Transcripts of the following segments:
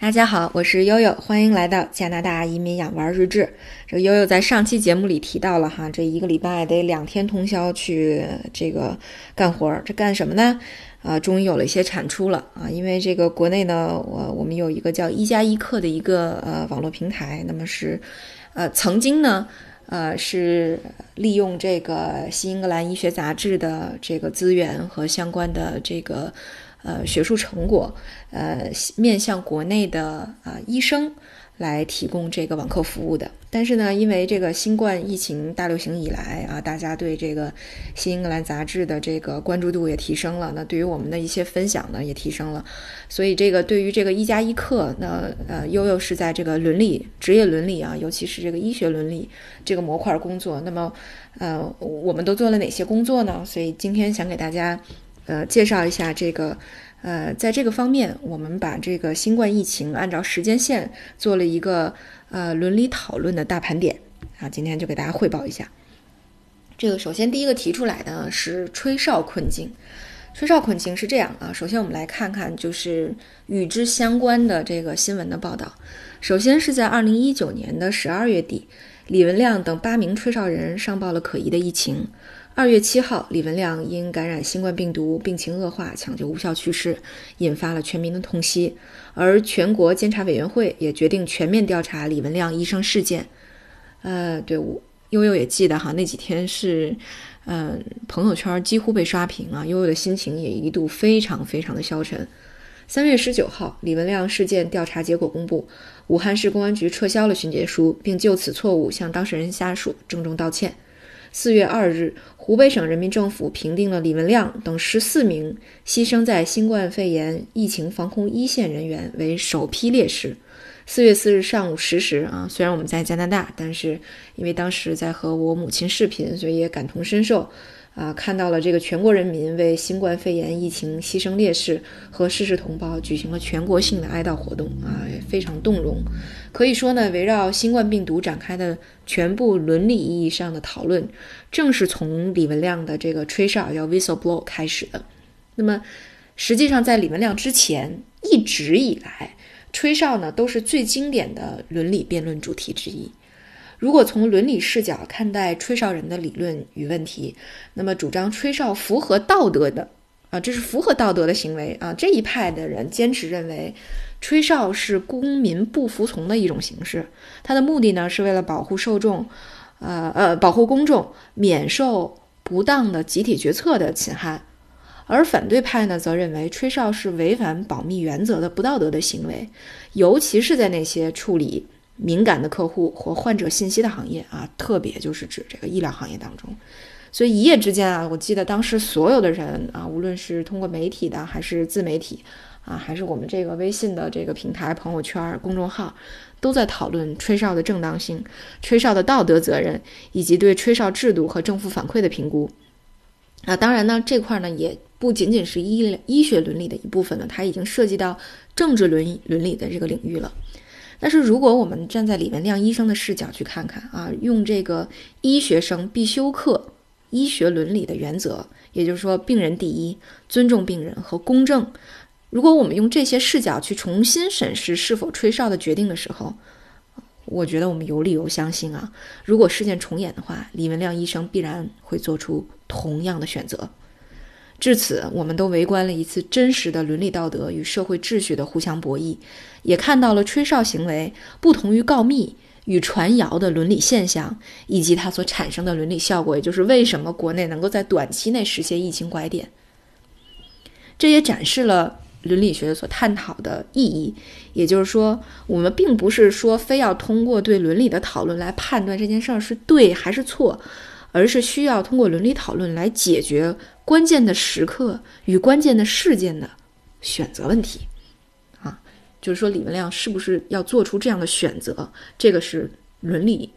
大家好，我是悠悠，欢迎来到加拿大移民养娃日志。这悠悠在上期节目里提到了哈，这一个礼拜得两天通宵去这个干活儿，这干什么呢？啊，终于有了一些产出了啊！因为这个国内呢，我我们有一个叫一加一课的一个呃网络平台，那么是呃曾经呢呃是利用这个新英格兰医学杂志的这个资源和相关的这个。呃，学术成果，呃，面向国内的啊医生来提供这个网课服务的。但是呢，因为这个新冠疫情大流行以来啊，大家对这个《新英格兰杂志》的这个关注度也提升了，那对于我们的一些分享呢也提升了。所以这个对于这个一加一课，那呃悠悠是在这个伦理、职业伦理啊，尤其是这个医学伦理这个模块工作。那么，呃，我们都做了哪些工作呢？所以今天想给大家。呃，介绍一下这个，呃，在这个方面，我们把这个新冠疫情按照时间线做了一个呃伦理讨论的大盘点啊，今天就给大家汇报一下。这个首先第一个提出来的是吹哨困境，吹哨困境是这样啊，首先我们来看看就是与之相关的这个新闻的报道。首先是在二零一九年的十二月底，李文亮等八名吹哨人上报了可疑的疫情。二月七号，李文亮因感染新冠病毒，病情恶化，抢救无效去世，引发了全民的痛惜。而全国监察委员会也决定全面调查李文亮医生事件。呃，对我悠悠也记得哈，那几天是，嗯，朋友圈几乎被刷屏啊，悠悠的心情也一度非常非常的消沉。三月十九号，李文亮事件调查结果公布，武汉市公安局撤销了训诫书，并就此错误向当事人家属郑重道歉。四月二日，湖北省人民政府评定了李文亮等十四名牺牲在新冠肺炎疫情防控一线人员为首批烈士。四月四日上午十时，啊，虽然我们在加拿大，但是因为当时在和我母亲视频，所以也感同身受。啊，看到了这个全国人民为新冠肺炎疫情牺牲烈士和逝世同胞举行了全国性的哀悼活动啊，也非常动容。可以说呢，围绕新冠病毒展开的全部伦理意义上的讨论，正是从李文亮的这个吹哨叫 whistle blow 开始的。那么，实际上在李文亮之前，一直以来，吹哨呢都是最经典的伦理辩论主题之一。如果从伦理视角看待吹哨人的理论与问题，那么主张吹哨符合道德的啊，这是符合道德的行为啊。这一派的人坚持认为，吹哨是公民不服从的一种形式，它的目的呢是为了保护受众，呃呃，保护公众免受不当的集体决策的侵害。而反对派呢则认为，吹哨是违反保密原则的不道德的行为，尤其是在那些处理。敏感的客户或患者信息的行业啊，特别就是指这个医疗行业当中，所以一夜之间啊，我记得当时所有的人啊，无论是通过媒体的，还是自媒体啊，还是我们这个微信的这个平台、朋友圈、公众号，都在讨论吹哨的正当性、吹哨的道德责任，以及对吹哨制度和政府反馈的评估。啊，当然呢，这块呢也不仅仅是医医学伦理的一部分了，它已经涉及到政治伦伦理的这个领域了。但是，如果我们站在李文亮医生的视角去看看啊，用这个医学生必修课医学伦理的原则，也就是说，病人第一，尊重病人和公正。如果我们用这些视角去重新审视是否吹哨的决定的时候，我觉得我们有理由相信啊，如果事件重演的话，李文亮医生必然会做出同样的选择。至此，我们都围观了一次真实的伦理道德与社会秩序的互相博弈，也看到了吹哨行为不同于告密与传谣的伦理现象，以及它所产生的伦理效果，也就是为什么国内能够在短期内实现疫情拐点。这也展示了伦理学所探讨的意义，也就是说，我们并不是说非要通过对伦理的讨论来判断这件事儿是对还是错。而是需要通过伦理讨论来解决关键的时刻与关键的事件的选择问题，啊，就是说李文亮是不是要做出这样的选择，这个是伦理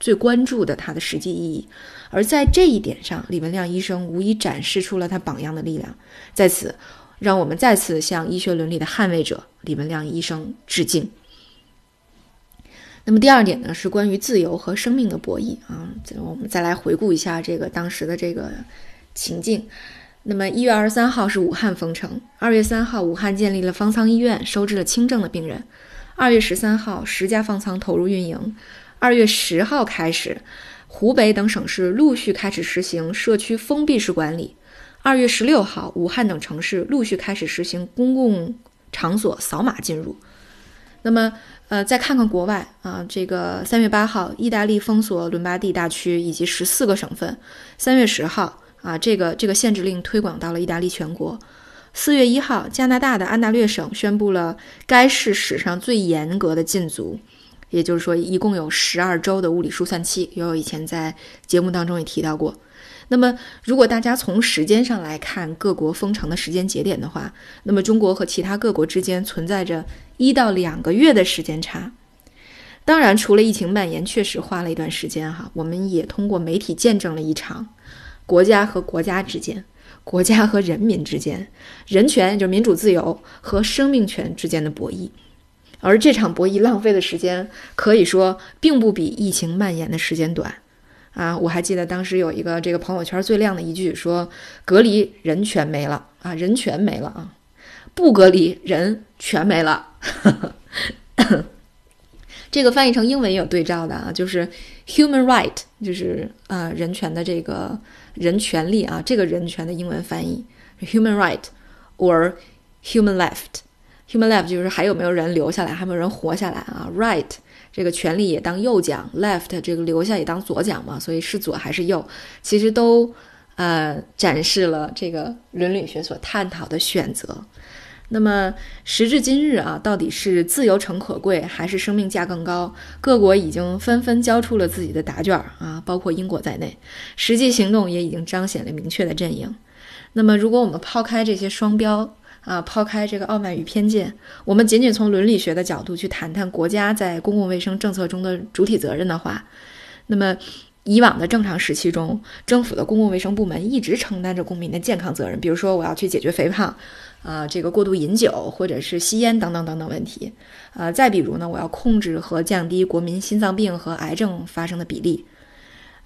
最关注的它的实际意义。而在这一点上，李文亮医生无疑展示出了他榜样的力量。在此，让我们再次向医学伦理的捍卫者李文亮医生致敬。那么第二点呢，是关于自由和生命的博弈啊。这我们再来回顾一下这个当时的这个情境。那么一月二十三号是武汉封城，二月三号武汉建立了方舱医院，收治了轻症的病人。二月十三号十家方舱投入运营，二月十号开始，湖北等省市陆续开始实行社区封闭式管理。二月十六号，武汉等城市陆续开始实行公共场所扫码进入。那么，呃，再看看国外啊，这个三月八号，意大利封锁伦巴第大区以及十四个省份。三月十号。啊，这个这个限制令推广到了意大利全国。四月一号，加拿大的安大略省宣布了该市史上最严格的禁足，也就是说，一共有十二周的物理疏散期。悠悠以前在节目当中也提到过。那么，如果大家从时间上来看各国封城的时间节点的话，那么中国和其他各国之间存在着一到两个月的时间差。当然，除了疫情蔓延确实花了一段时间哈，我们也通过媒体见证了一场。国家和国家之间，国家和人民之间，人权就是民主自由和生命权之间的博弈，而这场博弈浪费的时间可以说并不比疫情蔓延的时间短啊！我还记得当时有一个这个朋友圈最亮的一句说：“隔离人全没了啊，人全没了啊，不隔离人全没了。”这个翻译成英文也有对照的啊，就是 human right，就是啊人权的这个人权利啊，这个人权的英文翻译 human right，or human left” Human left 就是还有没有人留下来，还有没有人活下来啊？right 这个权利也当右讲，left 这个留下也当左讲嘛，所以是左还是右，其实都呃展示了这个伦理学所探讨的选择。那么时至今日啊，到底是自由诚可贵，还是生命价更高？各国已经纷纷交出了自己的答卷啊，包括英国在内，实际行动也已经彰显了明确的阵营。那么，如果我们抛开这些双标啊，抛开这个傲慢与偏见，我们仅仅从伦理学的角度去谈谈国家在公共卫生政策中的主体责任的话，那么。以往的正常时期中，政府的公共卫生部门一直承担着公民的健康责任，比如说我要去解决肥胖，啊，这个过度饮酒或者是吸烟等等等等问题，呃，再比如呢，我要控制和降低国民心脏病和癌症发生的比例，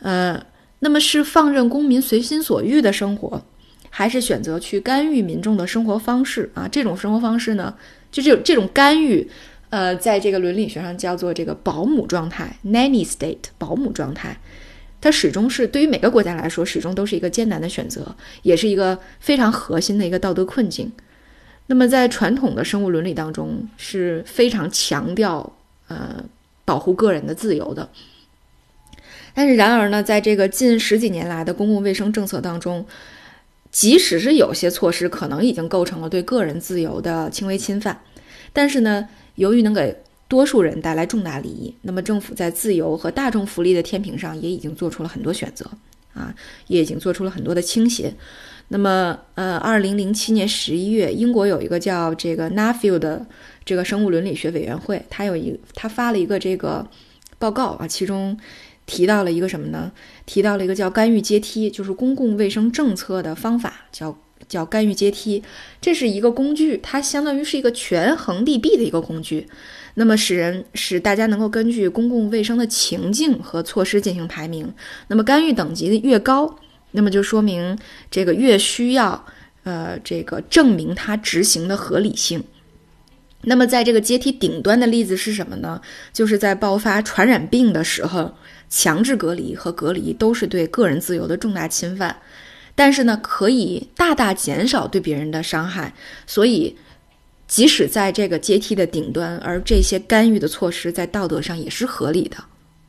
呃，那么是放任公民随心所欲的生活，还是选择去干预民众的生活方式啊？这种生活方式呢，就这种这种干预，呃，在这个伦理学上叫做这个保姆状态 （nanny state），保姆状态。它始终是对于每个国家来说，始终都是一个艰难的选择，也是一个非常核心的一个道德困境。那么，在传统的生物伦理当中，是非常强调呃保护个人的自由的。但是，然而呢，在这个近十几年来的公共卫生政策当中，即使是有些措施可能已经构成了对个人自由的轻微侵犯，但是呢，由于能给多数人带来重大利益，那么政府在自由和大众福利的天平上也已经做出了很多选择啊，也已经做出了很多的倾斜。那么，呃，二零零七年十一月，英国有一个叫这个 Nuffield 的这个生物伦理学委员会，他有一他发了一个这个报告啊，其中提到了一个什么呢？提到了一个叫干预阶梯，就是公共卫生政策的方法，叫。叫干预阶梯，这是一个工具，它相当于是一个权衡利弊的一个工具，那么使人使大家能够根据公共卫生的情境和措施进行排名。那么干预等级的越高，那么就说明这个越需要呃这个证明它执行的合理性。那么在这个阶梯顶端的例子是什么呢？就是在爆发传染病的时候，强制隔离和隔离都是对个人自由的重大侵犯。但是呢，可以大大减少对别人的伤害，所以即使在这个阶梯的顶端，而这些干预的措施在道德上也是合理的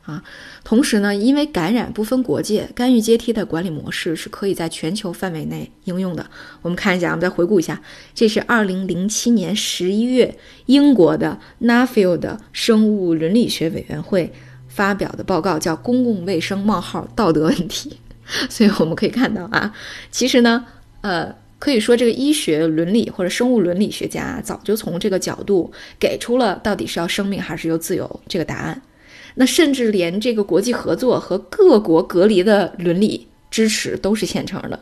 啊。同时呢，因为感染不分国界，干预阶梯的管理模式是可以在全球范围内应用的。我们看一下，我们再回顾一下，这是二零零七年十一月英国的 Nuffield 生物伦理学委员会发表的报告，叫《公共卫生冒号道德问题》。所以我们可以看到啊，其实呢，呃，可以说这个医学伦理或者生物伦理学家早就从这个角度给出了到底是要生命还是要自由这个答案。那甚至连这个国际合作和各国隔离的伦理支持都是现成的。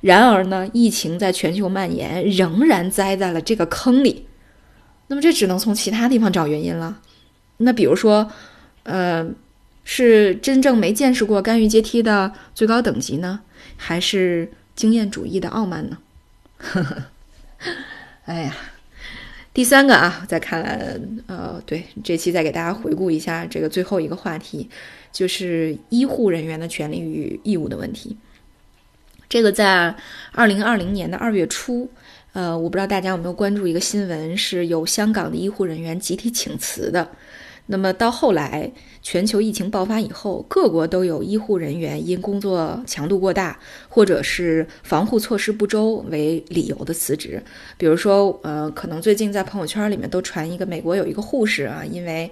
然而呢，疫情在全球蔓延，仍然栽在了这个坑里。那么这只能从其他地方找原因了。那比如说，呃。是真正没见识过干预阶梯的最高等级呢，还是经验主义的傲慢呢？哎呀，第三个啊，再看呃，对，这期再给大家回顾一下这个最后一个话题，就是医护人员的权利与义务的问题。这个在二零二零年的二月初。呃，我不知道大家有没有关注一个新闻，是有香港的医护人员集体请辞的。那么到后来，全球疫情爆发以后，各国都有医护人员因工作强度过大，或者是防护措施不周为理由的辞职。比如说，呃，可能最近在朋友圈里面都传一个美国有一个护士啊，因为，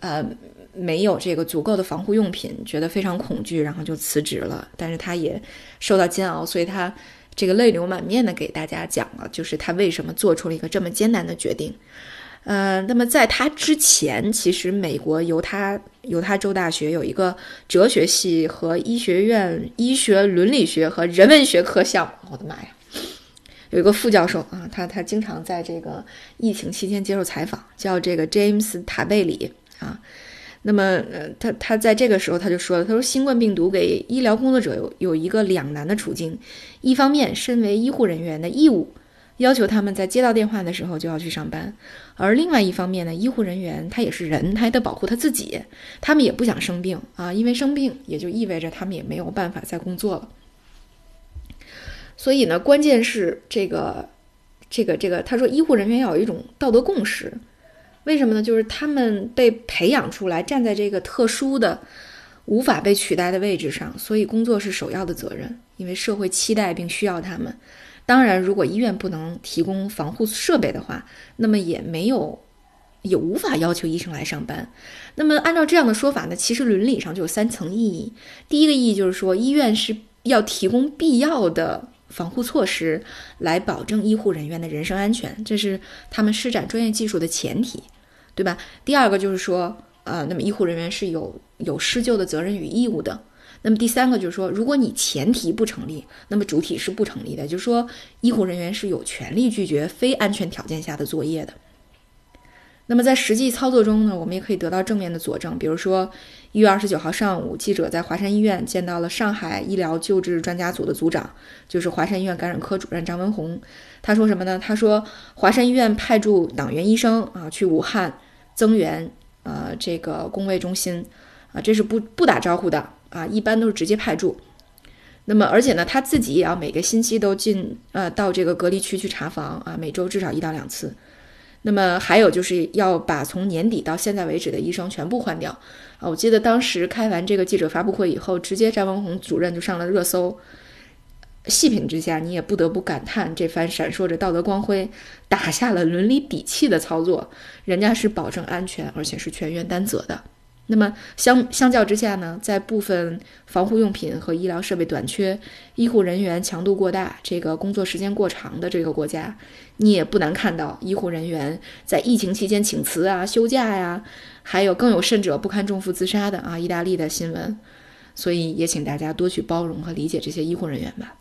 呃，没有这个足够的防护用品，觉得非常恐惧，然后就辞职了。但是他也受到煎熬，所以他。这个泪流满面的给大家讲了，就是他为什么做出了一个这么艰难的决定。呃，那么在他之前，其实美国犹他犹他州大学有一个哲学系和医学院医学伦理学和人文学科项目。我的妈呀，有一个副教授啊，他他经常在这个疫情期间接受采访，叫这个 James 塔贝里啊。那么，呃，他他在这个时候他就说了，他说新冠病毒给医疗工作者有有一个两难的处境，一方面，身为医护人员的义务要求他们在接到电话的时候就要去上班，而另外一方面呢，医护人员他也是人，他也得保护他自己，他们也不想生病啊，因为生病也就意味着他们也没有办法再工作了。所以呢，关键是这个这个这个，他说医护人员要有一种道德共识。为什么呢？就是他们被培养出来，站在这个特殊的、无法被取代的位置上，所以工作是首要的责任。因为社会期待并需要他们。当然，如果医院不能提供防护设备的话，那么也没有，也无法要求医生来上班。那么，按照这样的说法呢，其实伦理上就有三层意义。第一个意义就是说，医院是要提供必要的防护措施，来保证医护人员的人身安全，这是他们施展专业技术的前提。对吧？第二个就是说，呃，那么医护人员是有有施救的责任与义务的。那么第三个就是说，如果你前提不成立，那么主体是不成立的。就是说，医护人员是有权利拒绝非安全条件下的作业的。那么在实际操作中呢，我们也可以得到正面的佐证。比如说，一月二十九号上午，记者在华山医院见到了上海医疗救治专家组的组长，就是华山医院感染科主任张文宏。他说什么呢？他说，华山医院派驻党员医生啊去武汉。增援，呃，这个工卫中心，啊，这是不不打招呼的啊，一般都是直接派驻。那么，而且呢，他自己也要每个星期都进，呃，到这个隔离区去查房啊，每周至少一到两次。那么还有就是要把从年底到现在为止的医生全部换掉啊。我记得当时开完这个记者发布会以后，直接张文宏主任就上了热搜。细品之下，你也不得不感叹这番闪烁着道德光辉、打下了伦理底气的操作，人家是保证安全，而且是全员担责的。那么相相较之下呢，在部分防护用品和医疗设备短缺、医护人员强度过大、这个工作时间过长的这个国家，你也不难看到医护人员在疫情期间请辞啊、休假呀，还有更有甚者不堪重负自杀的啊，意大利的新闻。所以也请大家多去包容和理解这些医护人员吧。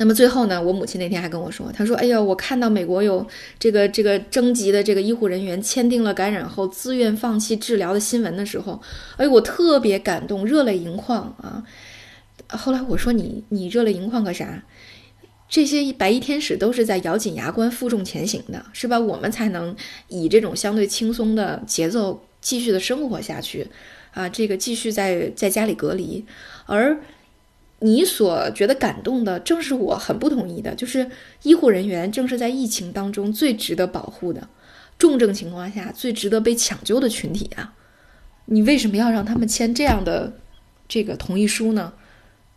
那么最后呢，我母亲那天还跟我说，她说：“哎呀，我看到美国有这个这个征集的这个医护人员签订了感染后自愿放弃治疗的新闻的时候，哎，我特别感动，热泪盈眶啊。”后来我说：“你你热泪盈眶个啥？这些白衣天使都是在咬紧牙关负重前行的，是吧？我们才能以这种相对轻松的节奏继续的生活下去啊，这个继续在在家里隔离，而。”你所觉得感动的，正是我很不同意的，就是医护人员正是在疫情当中最值得保护的，重症情况下最值得被抢救的群体啊！你为什么要让他们签这样的这个同意书呢？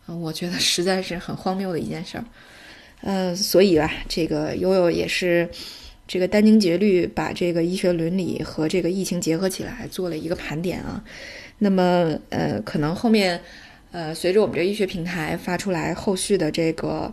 啊，我觉得实在是很荒谬的一件事儿。嗯，所以吧，这个悠悠也是这个殚精竭虑把这个医学伦理和这个疫情结合起来做了一个盘点啊。那么，呃，可能后面。呃，随着我们这医学平台发出来后续的这个，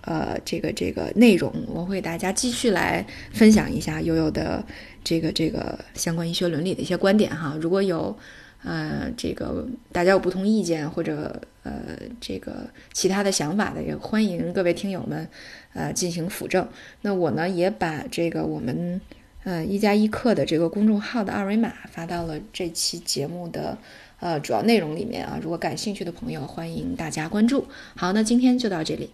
呃，这个这个内容，我会大家继续来分享一下悠悠的这个这个相关医学伦理的一些观点哈。如果有呃这个大家有不同意见或者呃这个其他的想法的，也欢迎各位听友们呃进行辅正。那我呢也把这个我们呃一加一课的这个公众号的二维码发到了这期节目的呃主要内容里面啊。如果感兴趣的朋友，欢迎大家关注。好，那今天就到这里。